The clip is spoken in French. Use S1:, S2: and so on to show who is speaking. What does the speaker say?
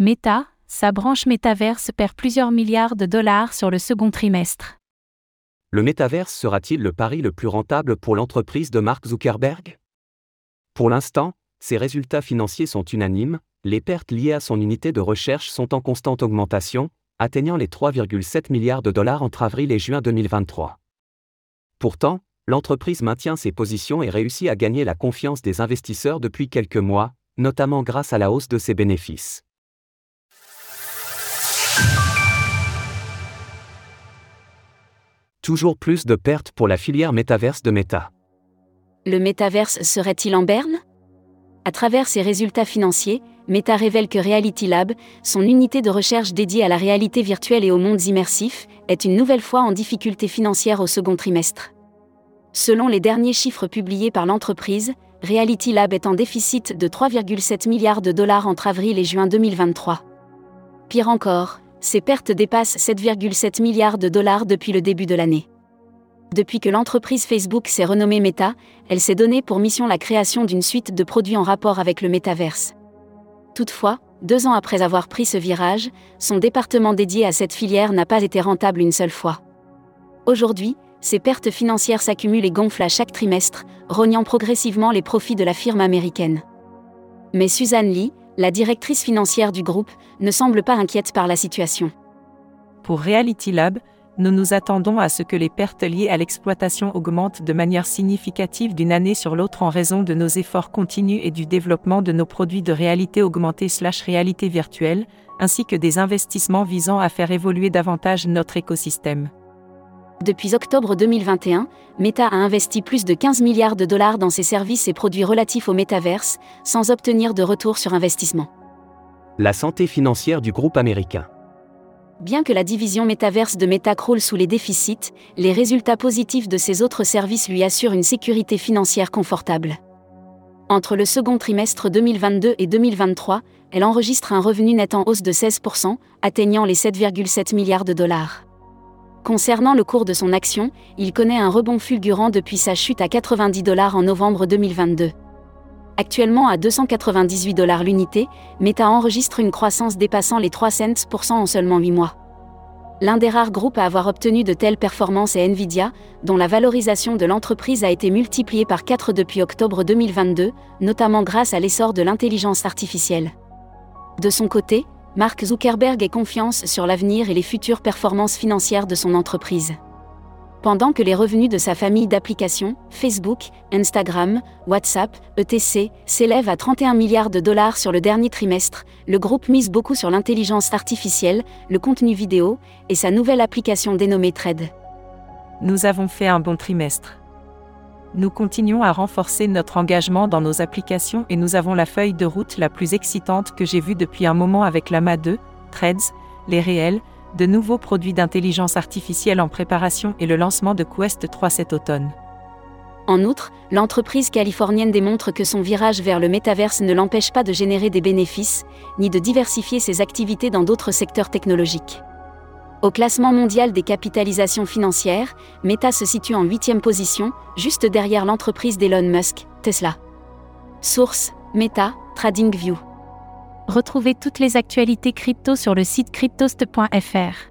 S1: Meta, sa branche Metaverse perd plusieurs milliards de dollars sur le second trimestre.
S2: Le métaverse sera-t-il le pari le plus rentable pour l'entreprise de Mark Zuckerberg? Pour l'instant, ses résultats financiers sont unanimes, les pertes liées à son unité de recherche sont en constante augmentation, atteignant les 3,7 milliards de dollars entre avril et juin 2023. Pourtant, l'entreprise maintient ses positions et réussit à gagner la confiance des investisseurs depuis quelques mois, notamment grâce à la hausse de ses bénéfices. Toujours plus de pertes pour la filière métaverse de Meta.
S3: Le métaverse serait-il en berne? À travers ses résultats financiers, Meta révèle que Reality Lab, son unité de recherche dédiée à la réalité virtuelle et aux mondes immersifs, est une nouvelle fois en difficulté financière au second trimestre. Selon les derniers chiffres publiés par l'entreprise, Reality Lab est en déficit de 3,7 milliards de dollars entre avril et juin 2023. Pire encore, ses pertes dépassent 7,7 milliards de dollars depuis le début de l'année. Depuis que l'entreprise Facebook s'est renommée Meta, elle s'est donnée pour mission la création d'une suite de produits en rapport avec le métaverse. Toutefois, deux ans après avoir pris ce virage, son département dédié à cette filière n'a pas été rentable une seule fois. Aujourd'hui, ses pertes financières s'accumulent et gonflent à chaque trimestre, rognant progressivement les profits de la firme américaine. Mais Suzanne Lee, la directrice financière du groupe, ne semble pas inquiète par la situation.
S4: Pour Reality Lab, nous nous attendons à ce que les pertes liées à l'exploitation augmentent de manière significative d'une année sur l'autre en raison de nos efforts continus et du développement de nos produits de réalité augmentée slash réalité virtuelle, ainsi que des investissements visant à faire évoluer davantage notre écosystème.
S3: Depuis octobre 2021, Meta a investi plus de 15 milliards de dollars dans ses services et produits relatifs au métaverse, sans obtenir de retour sur investissement.
S2: La santé financière du groupe américain.
S3: Bien que la division métaverse de Meta croule sous les déficits, les résultats positifs de ses autres services lui assurent une sécurité financière confortable. Entre le second trimestre 2022 et 2023, elle enregistre un revenu net en hausse de 16%, atteignant les 7,7 milliards de dollars. Concernant le cours de son action, il connaît un rebond fulgurant depuis sa chute à 90 dollars en novembre 2022. Actuellement à 298 dollars l'unité, Meta enregistre une croissance dépassant les 3 cents en seulement 8 mois. L'un des rares groupes à avoir obtenu de telles performances est Nvidia, dont la valorisation de l'entreprise a été multipliée par 4 depuis octobre 2022, notamment grâce à l'essor de l'intelligence artificielle. De son côté, Mark Zuckerberg ait confiance sur l'avenir et les futures performances financières de son entreprise. Pendant que les revenus de sa famille d'applications, Facebook, Instagram, WhatsApp, etc., s'élèvent à 31 milliards de dollars sur le dernier trimestre, le groupe mise beaucoup sur l'intelligence artificielle, le contenu vidéo et sa nouvelle application dénommée Trade.
S4: Nous avons fait un bon trimestre nous continuons à renforcer notre engagement dans nos applications et nous avons la feuille de route la plus excitante que j'ai vue depuis un moment avec l'AMA 2, Threads, les réels, de nouveaux produits d'intelligence artificielle en préparation et le lancement de Quest 3 cet automne.
S3: En outre, l'entreprise californienne démontre que son virage vers le métaverse ne l'empêche pas de générer des bénéfices, ni de diversifier ses activités dans d'autres secteurs technologiques. Au classement mondial des capitalisations financières, Meta se situe en huitième position, juste derrière l'entreprise d'Elon Musk, Tesla. Source Meta, TradingView.
S1: Retrouvez toutes les actualités crypto sur le site cryptost.fr.